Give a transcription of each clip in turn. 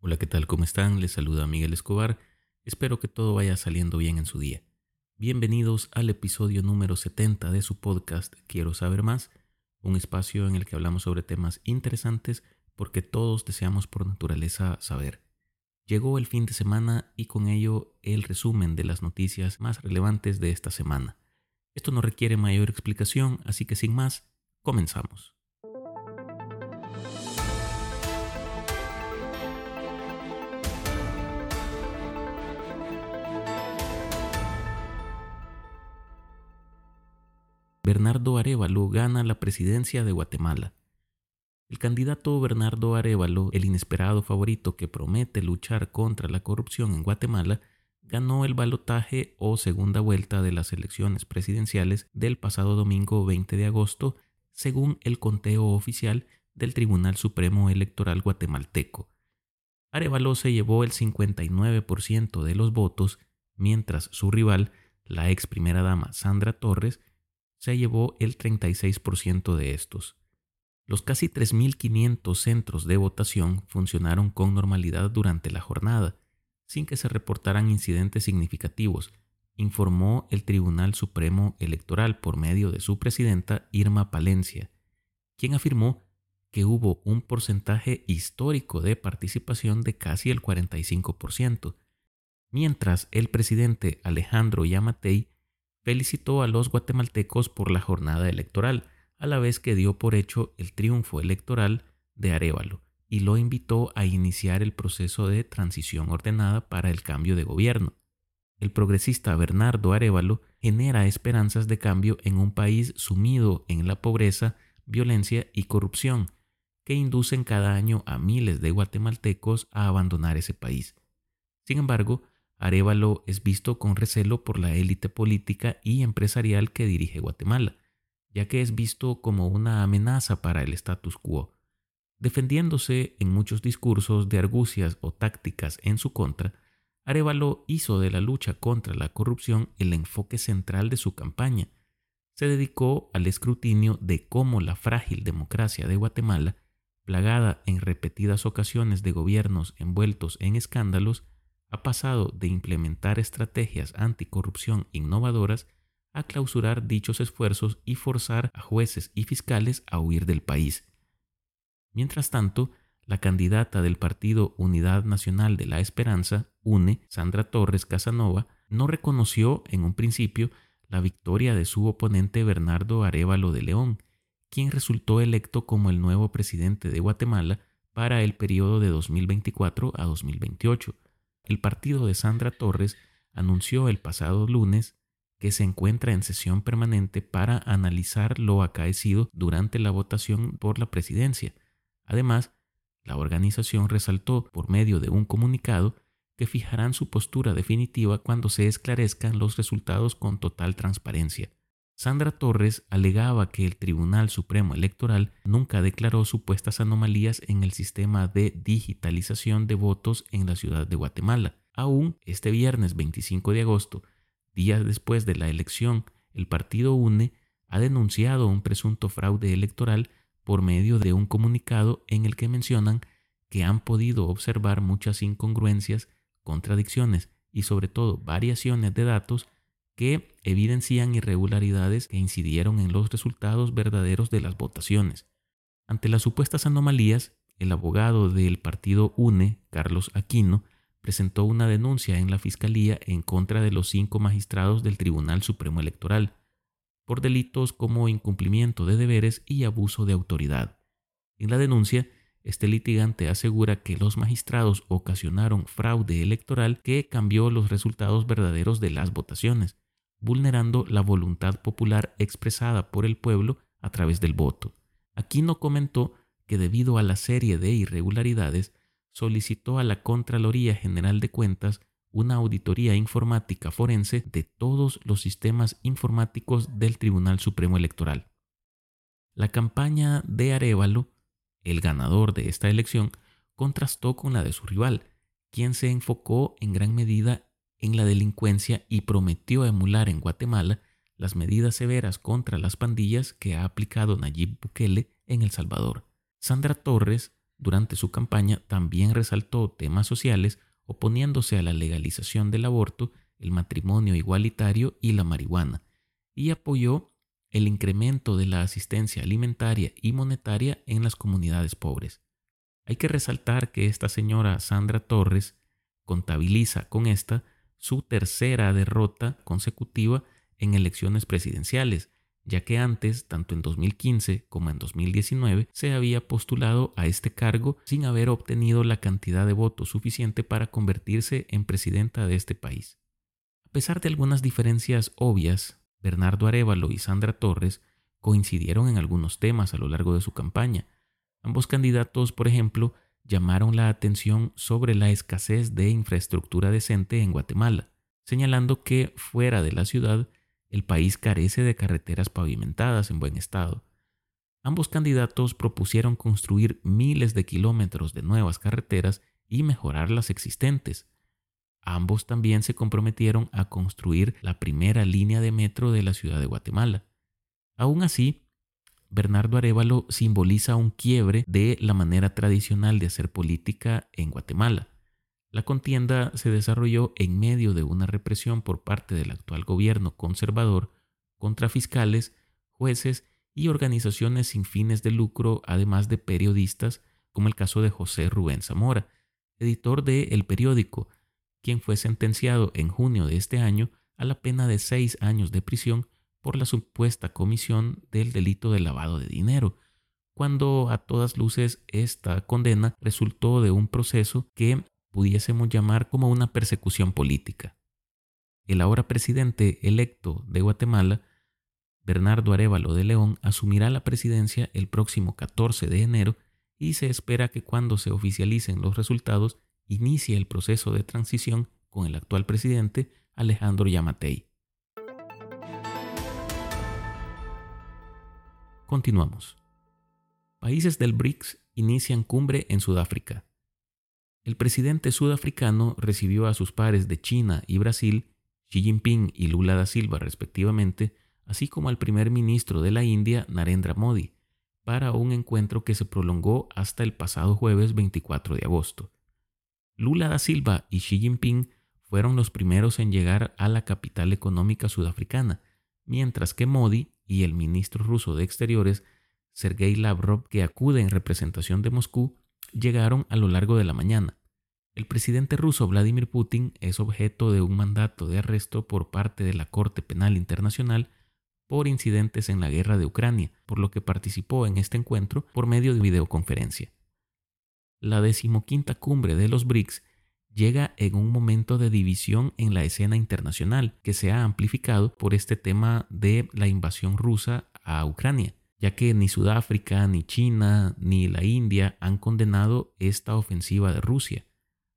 Hola, ¿qué tal? ¿Cómo están? Les saluda Miguel Escobar. Espero que todo vaya saliendo bien en su día. Bienvenidos al episodio número 70 de su podcast Quiero saber más, un espacio en el que hablamos sobre temas interesantes porque todos deseamos por naturaleza saber. Llegó el fin de semana y con ello el resumen de las noticias más relevantes de esta semana. Esto no requiere mayor explicación, así que sin más, comenzamos. Bernardo Arevalo gana la presidencia de Guatemala. El candidato Bernardo Arevalo, el inesperado favorito que promete luchar contra la corrupción en Guatemala, ganó el balotaje o segunda vuelta de las elecciones presidenciales del pasado domingo 20 de agosto, según el conteo oficial del Tribunal Supremo Electoral guatemalteco. Arevalo se llevó el 59% de los votos, mientras su rival, la ex primera dama Sandra Torres, se llevó el 36% de estos. Los casi 3.500 centros de votación funcionaron con normalidad durante la jornada, sin que se reportaran incidentes significativos, informó el Tribunal Supremo Electoral por medio de su presidenta Irma Palencia, quien afirmó que hubo un porcentaje histórico de participación de casi el 45%, mientras el presidente Alejandro Yamatei felicitó a los guatemaltecos por la jornada electoral, a la vez que dio por hecho el triunfo electoral de Arevalo y lo invitó a iniciar el proceso de transición ordenada para el cambio de gobierno. El progresista Bernardo Arevalo genera esperanzas de cambio en un país sumido en la pobreza, violencia y corrupción, que inducen cada año a miles de guatemaltecos a abandonar ese país. Sin embargo, Arevalo es visto con recelo por la élite política y empresarial que dirige Guatemala, ya que es visto como una amenaza para el status quo. Defendiéndose en muchos discursos de argucias o tácticas en su contra, Arevalo hizo de la lucha contra la corrupción el enfoque central de su campaña. Se dedicó al escrutinio de cómo la frágil democracia de Guatemala, plagada en repetidas ocasiones de gobiernos envueltos en escándalos, ha pasado de implementar estrategias anticorrupción innovadoras a clausurar dichos esfuerzos y forzar a jueces y fiscales a huir del país. Mientras tanto, la candidata del partido Unidad Nacional de la Esperanza, UNE, Sandra Torres Casanova, no reconoció en un principio la victoria de su oponente Bernardo Arevalo de León, quien resultó electo como el nuevo presidente de Guatemala para el periodo de 2024 a 2028 el partido de Sandra Torres anunció el pasado lunes que se encuentra en sesión permanente para analizar lo acaecido durante la votación por la presidencia. Además, la organización resaltó por medio de un comunicado que fijarán su postura definitiva cuando se esclarezcan los resultados con total transparencia. Sandra Torres alegaba que el Tribunal Supremo Electoral nunca declaró supuestas anomalías en el sistema de digitalización de votos en la ciudad de Guatemala. Aún este viernes 25 de agosto, días después de la elección, el partido UNE ha denunciado un presunto fraude electoral por medio de un comunicado en el que mencionan que han podido observar muchas incongruencias, contradicciones y sobre todo variaciones de datos que evidencian irregularidades que incidieron en los resultados verdaderos de las votaciones. Ante las supuestas anomalías, el abogado del partido UNE, Carlos Aquino, presentó una denuncia en la Fiscalía en contra de los cinco magistrados del Tribunal Supremo Electoral, por delitos como incumplimiento de deberes y abuso de autoridad. En la denuncia, este litigante asegura que los magistrados ocasionaron fraude electoral que cambió los resultados verdaderos de las votaciones, vulnerando la voluntad popular expresada por el pueblo a través del voto. Aquino comentó que debido a la serie de irregularidades, solicitó a la Contraloría General de Cuentas una auditoría informática forense de todos los sistemas informáticos del Tribunal Supremo Electoral. La campaña de Arevalo, el ganador de esta elección, contrastó con la de su rival, quien se enfocó en gran medida en la delincuencia y prometió emular en Guatemala las medidas severas contra las pandillas que ha aplicado Nayib Bukele en El Salvador. Sandra Torres durante su campaña también resaltó temas sociales oponiéndose a la legalización del aborto, el matrimonio igualitario y la marihuana, y apoyó el incremento de la asistencia alimentaria y monetaria en las comunidades pobres. Hay que resaltar que esta señora Sandra Torres contabiliza con esta su tercera derrota consecutiva en elecciones presidenciales, ya que antes, tanto en 2015 como en 2019, se había postulado a este cargo sin haber obtenido la cantidad de votos suficiente para convertirse en presidenta de este país. A pesar de algunas diferencias obvias, Bernardo Arevalo y Sandra Torres coincidieron en algunos temas a lo largo de su campaña. Ambos candidatos, por ejemplo, llamaron la atención sobre la escasez de infraestructura decente en Guatemala, señalando que fuera de la ciudad el país carece de carreteras pavimentadas en buen estado. Ambos candidatos propusieron construir miles de kilómetros de nuevas carreteras y mejorar las existentes. Ambos también se comprometieron a construir la primera línea de metro de la ciudad de Guatemala. Aún así, Bernardo Arevalo simboliza un quiebre de la manera tradicional de hacer política en Guatemala. La contienda se desarrolló en medio de una represión por parte del actual gobierno conservador contra fiscales, jueces y organizaciones sin fines de lucro, además de periodistas, como el caso de José Rubén Zamora, editor de El Periódico, quien fue sentenciado en junio de este año a la pena de seis años de prisión por la supuesta comisión del delito de lavado de dinero, cuando a todas luces esta condena resultó de un proceso que pudiésemos llamar como una persecución política. El ahora presidente electo de Guatemala, Bernardo Arevalo de León, asumirá la presidencia el próximo 14 de enero y se espera que cuando se oficialicen los resultados inicie el proceso de transición con el actual presidente Alejandro Yamatei. Continuamos. Países del BRICS inician cumbre en Sudáfrica. El presidente sudafricano recibió a sus pares de China y Brasil, Xi Jinping y Lula da Silva respectivamente, así como al primer ministro de la India, Narendra Modi, para un encuentro que se prolongó hasta el pasado jueves 24 de agosto. Lula da Silva y Xi Jinping fueron los primeros en llegar a la capital económica sudafricana, mientras que Modi y el ministro ruso de Exteriores, Sergei Lavrov, que acude en representación de Moscú, llegaron a lo largo de la mañana. El presidente ruso Vladimir Putin es objeto de un mandato de arresto por parte de la Corte Penal Internacional por incidentes en la guerra de Ucrania, por lo que participó en este encuentro por medio de videoconferencia. La decimoquinta cumbre de los BRICS llega en un momento de división en la escena internacional que se ha amplificado por este tema de la invasión rusa a Ucrania, ya que ni Sudáfrica, ni China, ni la India han condenado esta ofensiva de Rusia.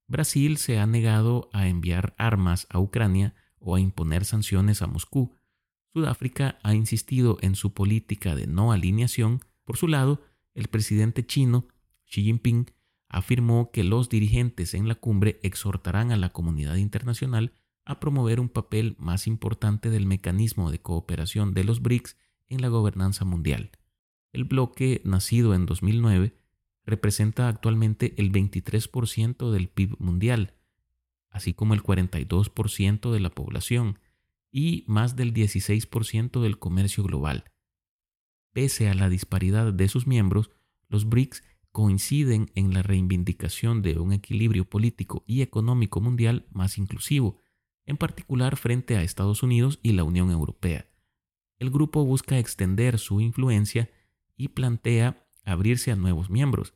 Brasil se ha negado a enviar armas a Ucrania o a imponer sanciones a Moscú. Sudáfrica ha insistido en su política de no alineación. Por su lado, el presidente chino, Xi Jinping, afirmó que los dirigentes en la cumbre exhortarán a la comunidad internacional a promover un papel más importante del mecanismo de cooperación de los BRICS en la gobernanza mundial. El bloque, nacido en 2009, representa actualmente el 23% del PIB mundial, así como el 42% de la población y más del 16% del comercio global. Pese a la disparidad de sus miembros, los BRICS coinciden en la reivindicación de un equilibrio político y económico mundial más inclusivo, en particular frente a Estados Unidos y la Unión Europea. El grupo busca extender su influencia y plantea abrirse a nuevos miembros.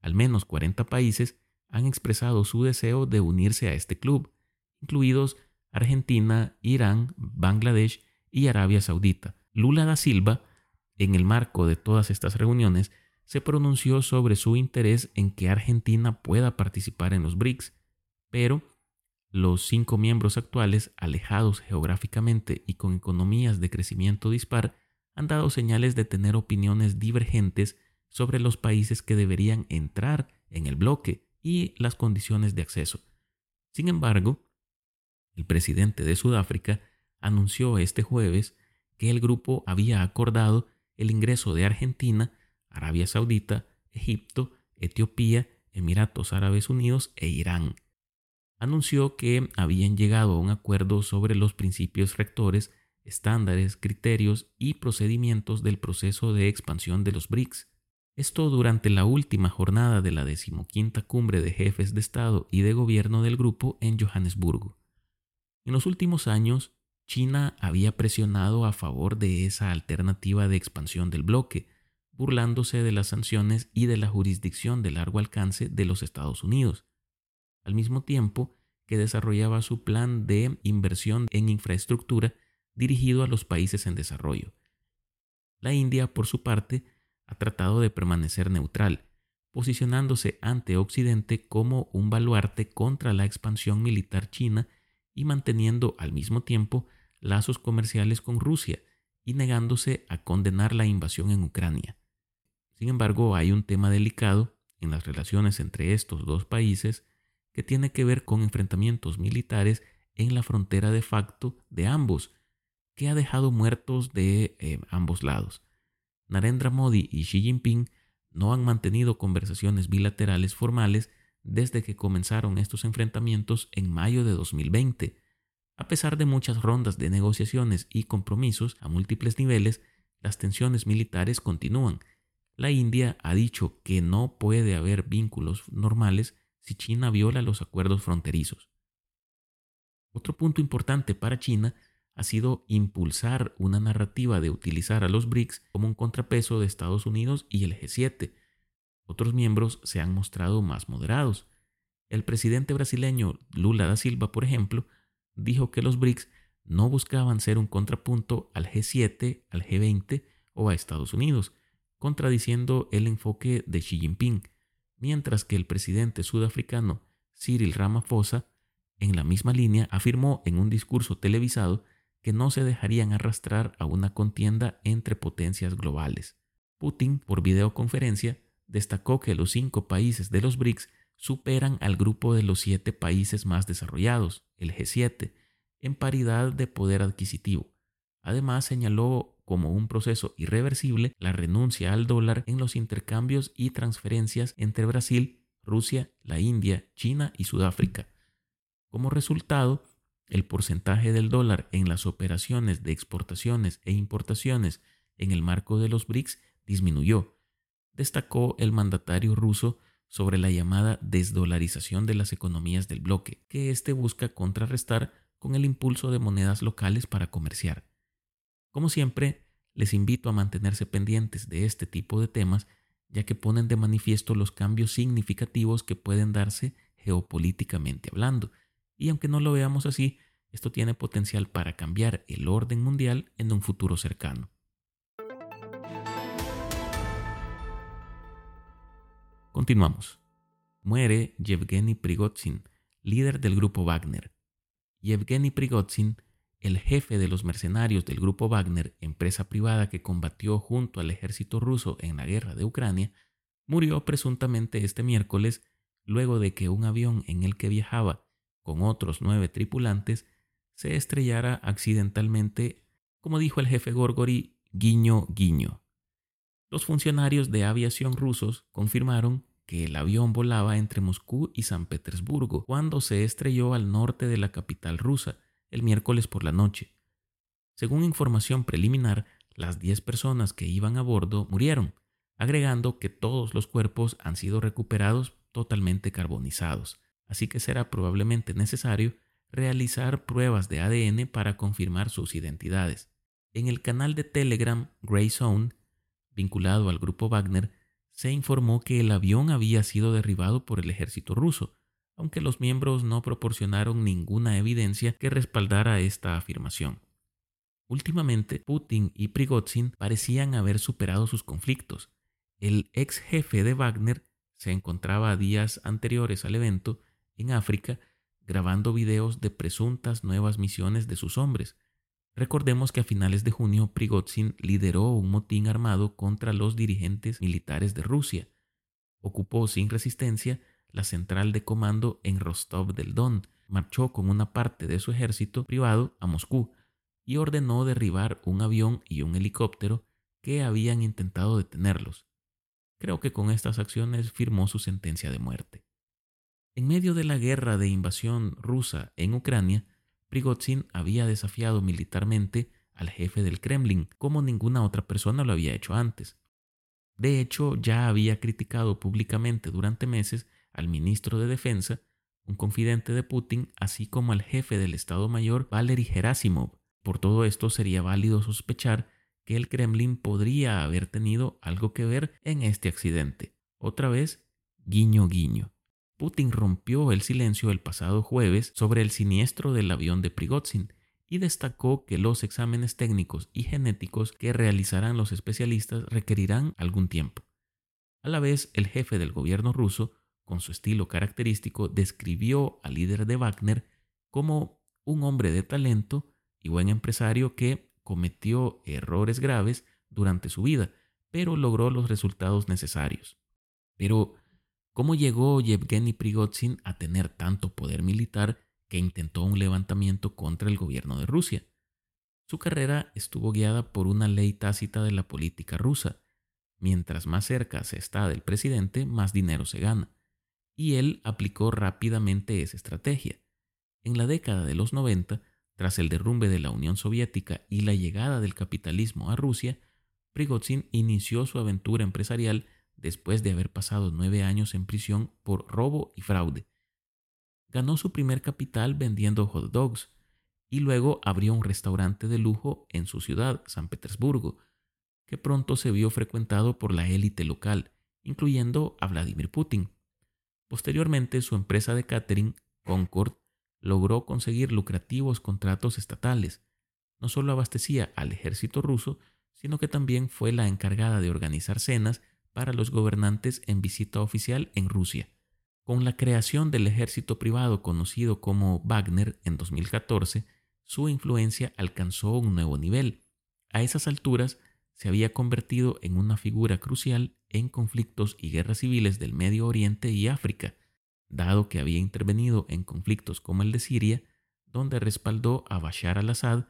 Al menos 40 países han expresado su deseo de unirse a este club, incluidos Argentina, Irán, Bangladesh y Arabia Saudita. Lula da Silva, en el marco de todas estas reuniones, se pronunció sobre su interés en que Argentina pueda participar en los BRICS, pero los cinco miembros actuales, alejados geográficamente y con economías de crecimiento dispar, han dado señales de tener opiniones divergentes sobre los países que deberían entrar en el bloque y las condiciones de acceso. Sin embargo, el presidente de Sudáfrica anunció este jueves que el grupo había acordado el ingreso de Argentina, Arabia Saudita, Egipto Etiopía, Emiratos Árabes Unidos e Irán. Anunció que habían llegado a un acuerdo sobre los principios rectores, estándares, criterios y procedimientos del proceso de expansión de los BRICS. Esto durante la última jornada de la decimoquinta cumbre de jefes de Estado y de Gobierno del grupo en Johannesburgo. En los últimos años, China había presionado a favor de esa alternativa de expansión del bloque, burlándose de las sanciones y de la jurisdicción de largo alcance de los Estados Unidos, al mismo tiempo que desarrollaba su plan de inversión en infraestructura dirigido a los países en desarrollo. La India, por su parte, ha tratado de permanecer neutral, posicionándose ante Occidente como un baluarte contra la expansión militar china y manteniendo al mismo tiempo lazos comerciales con Rusia y negándose a condenar la invasión en Ucrania. Sin embargo, hay un tema delicado en las relaciones entre estos dos países que tiene que ver con enfrentamientos militares en la frontera de facto de ambos, que ha dejado muertos de eh, ambos lados. Narendra Modi y Xi Jinping no han mantenido conversaciones bilaterales formales desde que comenzaron estos enfrentamientos en mayo de 2020. A pesar de muchas rondas de negociaciones y compromisos a múltiples niveles, las tensiones militares continúan la India ha dicho que no puede haber vínculos normales si China viola los acuerdos fronterizos. Otro punto importante para China ha sido impulsar una narrativa de utilizar a los BRICS como un contrapeso de Estados Unidos y el G7. Otros miembros se han mostrado más moderados. El presidente brasileño Lula da Silva, por ejemplo, dijo que los BRICS no buscaban ser un contrapunto al G7, al G20 o a Estados Unidos, contradiciendo el enfoque de Xi Jinping, mientras que el presidente sudafricano Cyril Ramaphosa, en la misma línea, afirmó en un discurso televisado que no se dejarían arrastrar a una contienda entre potencias globales. Putin, por videoconferencia, destacó que los cinco países de los BRICS superan al grupo de los siete países más desarrollados, el G7, en paridad de poder adquisitivo. Además, señaló como un proceso irreversible la renuncia al dólar en los intercambios y transferencias entre Brasil, Rusia, la India, China y Sudáfrica. Como resultado, el porcentaje del dólar en las operaciones de exportaciones e importaciones en el marco de los BRICS disminuyó, destacó el mandatario ruso sobre la llamada desdolarización de las economías del bloque, que éste busca contrarrestar con el impulso de monedas locales para comerciar. Como siempre, les invito a mantenerse pendientes de este tipo de temas, ya que ponen de manifiesto los cambios significativos que pueden darse geopolíticamente hablando. Y aunque no lo veamos así, esto tiene potencial para cambiar el orden mundial en un futuro cercano. Continuamos. Muere Yevgeny Prigozhin, líder del grupo Wagner. Yevgeny Prigozhin el jefe de los mercenarios del grupo Wagner, empresa privada que combatió junto al ejército ruso en la guerra de Ucrania, murió presuntamente este miércoles luego de que un avión en el que viajaba con otros nueve tripulantes se estrellara accidentalmente, como dijo el jefe Gorgori, guiño guiño. Los funcionarios de aviación rusos confirmaron que el avión volaba entre Moscú y San Petersburgo cuando se estrelló al norte de la capital rusa, el miércoles por la noche. Según información preliminar, las 10 personas que iban a bordo murieron, agregando que todos los cuerpos han sido recuperados totalmente carbonizados, así que será probablemente necesario realizar pruebas de ADN para confirmar sus identidades. En el canal de Telegram Grey Zone, vinculado al grupo Wagner, se informó que el avión había sido derribado por el ejército ruso, aunque los miembros no proporcionaron ninguna evidencia que respaldara esta afirmación. Últimamente, Putin y Prigozhin parecían haber superado sus conflictos. El ex jefe de Wagner se encontraba días anteriores al evento en África grabando videos de presuntas nuevas misiones de sus hombres. Recordemos que a finales de junio Prigozhin lideró un motín armado contra los dirigentes militares de Rusia. Ocupó sin resistencia la central de comando en Rostov del Don, marchó con una parte de su ejército privado a Moscú y ordenó derribar un avión y un helicóptero que habían intentado detenerlos. Creo que con estas acciones firmó su sentencia de muerte. En medio de la guerra de invasión rusa en Ucrania, Prigozhin había desafiado militarmente al jefe del Kremlin como ninguna otra persona lo había hecho antes. De hecho, ya había criticado públicamente durante meses al ministro de Defensa, un confidente de Putin, así como al jefe del Estado Mayor Valery Gerasimov. Por todo esto sería válido sospechar que el Kremlin podría haber tenido algo que ver en este accidente. Otra vez, guiño guiño. Putin rompió el silencio el pasado jueves sobre el siniestro del avión de Prigozhin y destacó que los exámenes técnicos y genéticos que realizarán los especialistas requerirán algún tiempo. A la vez, el jefe del gobierno ruso, con su estilo característico, describió al líder de Wagner como un hombre de talento y buen empresario que cometió errores graves durante su vida, pero logró los resultados necesarios. Pero, ¿cómo llegó Yevgeny Prigozhin a tener tanto poder militar que intentó un levantamiento contra el gobierno de Rusia? Su carrera estuvo guiada por una ley tácita de la política rusa. Mientras más cerca se está del presidente, más dinero se gana. Y él aplicó rápidamente esa estrategia. En la década de los 90, tras el derrumbe de la Unión Soviética y la llegada del capitalismo a Rusia, Prigozhin inició su aventura empresarial después de haber pasado nueve años en prisión por robo y fraude. Ganó su primer capital vendiendo hot dogs y luego abrió un restaurante de lujo en su ciudad, San Petersburgo, que pronto se vio frecuentado por la élite local, incluyendo a Vladimir Putin. Posteriormente, su empresa de catering, Concord, logró conseguir lucrativos contratos estatales. No solo abastecía al ejército ruso, sino que también fue la encargada de organizar cenas para los gobernantes en visita oficial en Rusia. Con la creación del ejército privado conocido como Wagner en 2014, su influencia alcanzó un nuevo nivel. A esas alturas se había convertido en una figura crucial en conflictos y guerras civiles del Medio Oriente y África, dado que había intervenido en conflictos como el de Siria, donde respaldó a Bashar al-Assad,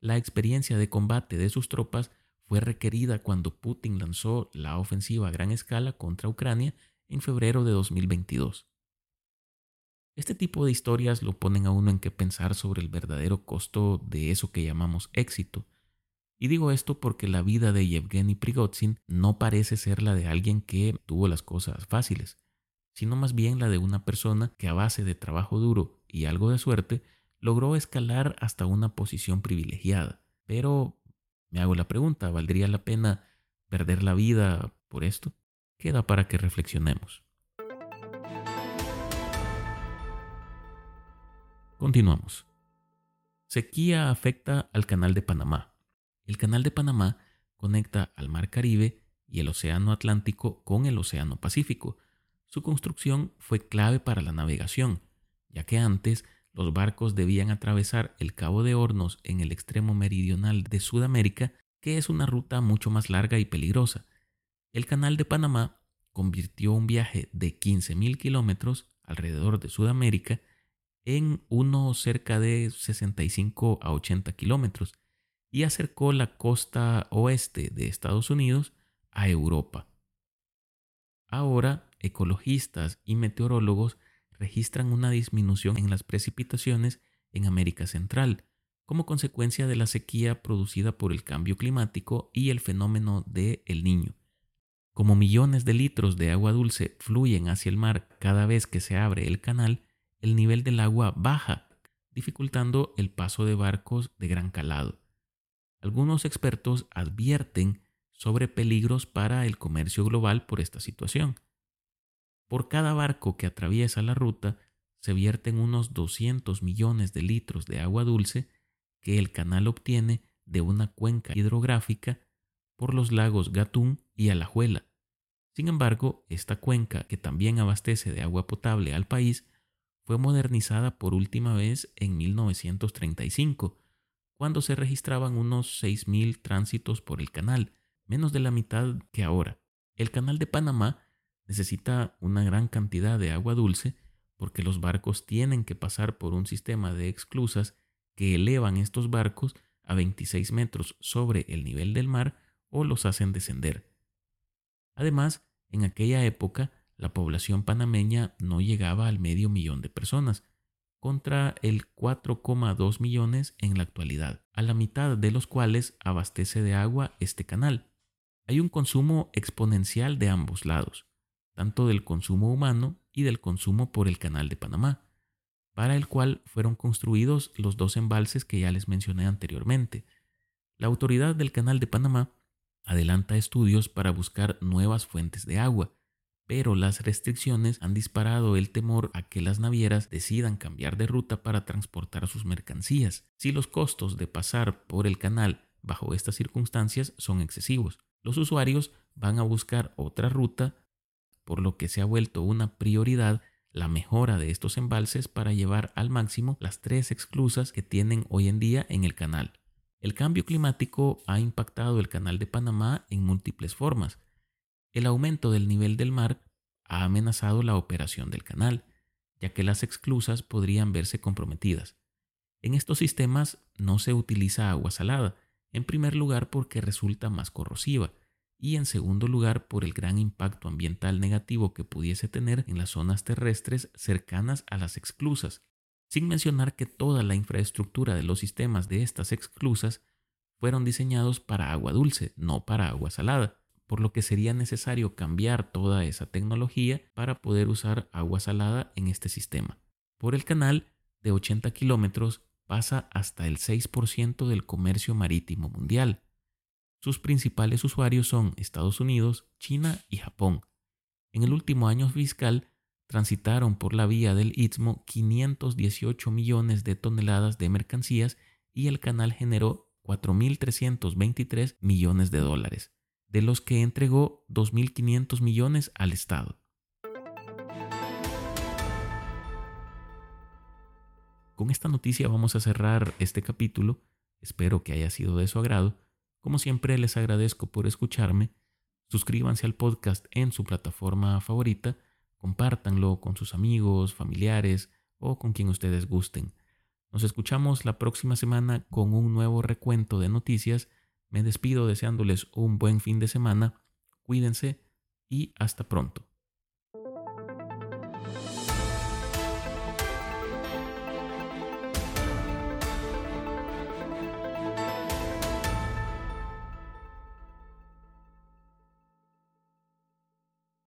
la experiencia de combate de sus tropas fue requerida cuando Putin lanzó la ofensiva a gran escala contra Ucrania en febrero de 2022. Este tipo de historias lo ponen a uno en que pensar sobre el verdadero costo de eso que llamamos éxito. Y digo esto porque la vida de Yevgeny Prigozhin no parece ser la de alguien que tuvo las cosas fáciles sino más bien la de una persona que a base de trabajo duro y algo de suerte logró escalar hasta una posición privilegiada. Pero me hago la pregunta, ¿valdría la pena perder la vida por esto? Queda para que reflexionemos. Continuamos. Sequía afecta al Canal de Panamá. El Canal de Panamá conecta al Mar Caribe y el Océano Atlántico con el Océano Pacífico, su construcción fue clave para la navegación, ya que antes los barcos debían atravesar el Cabo de Hornos en el extremo meridional de Sudamérica, que es una ruta mucho más larga y peligrosa. El Canal de Panamá convirtió un viaje de 15.000 kilómetros alrededor de Sudamérica en uno cerca de 65 a 80 kilómetros y acercó la costa oeste de Estados Unidos a Europa. Ahora ecologistas y meteorólogos registran una disminución en las precipitaciones en América Central, como consecuencia de la sequía producida por el cambio climático y el fenómeno de El Niño. Como millones de litros de agua dulce fluyen hacia el mar cada vez que se abre el canal, el nivel del agua baja, dificultando el paso de barcos de gran calado. Algunos expertos advierten sobre peligros para el comercio global por esta situación. Por cada barco que atraviesa la ruta se vierten unos 200 millones de litros de agua dulce que el canal obtiene de una cuenca hidrográfica por los lagos Gatún y Alajuela. Sin embargo, esta cuenca, que también abastece de agua potable al país, fue modernizada por última vez en 1935, cuando se registraban unos 6.000 tránsitos por el canal, menos de la mitad que ahora. El canal de Panamá necesita una gran cantidad de agua dulce porque los barcos tienen que pasar por un sistema de exclusas que elevan estos barcos a 26 metros sobre el nivel del mar o los hacen descender. Además, En aquella época, la población panameña no llegaba al medio millón de personas, contra el 4,2 millones en la actualidad, a la mitad de los cuales abastece de agua este canal. Hay un consumo exponencial de ambos lados, tanto del consumo humano y del consumo por el canal de Panamá, para el cual fueron construidos los dos embalses que ya les mencioné anteriormente. La autoridad del canal de Panamá adelanta estudios para buscar nuevas fuentes de agua, pero las restricciones han disparado el temor a que las navieras decidan cambiar de ruta para transportar sus mercancías, si los costos de pasar por el canal bajo estas circunstancias son excesivos. Los usuarios van a buscar otra ruta, por lo que se ha vuelto una prioridad la mejora de estos embalses para llevar al máximo las tres exclusas que tienen hoy en día en el canal. El cambio climático ha impactado el canal de Panamá en múltiples formas, el aumento del nivel del mar ha amenazado la operación del canal, ya que las exclusas podrían verse comprometidas. En estos sistemas no se utiliza agua salada, en primer lugar porque resulta más corrosiva y en segundo lugar por el gran impacto ambiental negativo que pudiese tener en las zonas terrestres cercanas a las exclusas, sin mencionar que toda la infraestructura de los sistemas de estas exclusas fueron diseñados para agua dulce, no para agua salada por lo que sería necesario cambiar toda esa tecnología para poder usar agua salada en este sistema. Por el canal de 80 kilómetros pasa hasta el 6% del comercio marítimo mundial. Sus principales usuarios son Estados Unidos, China y Japón. En el último año fiscal transitaron por la vía del Istmo 518 millones de toneladas de mercancías y el canal generó 4.323 millones de dólares de los que entregó 2.500 millones al Estado. Con esta noticia vamos a cerrar este capítulo. Espero que haya sido de su agrado. Como siempre les agradezco por escucharme. Suscríbanse al podcast en su plataforma favorita. Compártanlo con sus amigos, familiares o con quien ustedes gusten. Nos escuchamos la próxima semana con un nuevo recuento de noticias me despido deseándoles un buen fin de semana, cuídense y hasta pronto.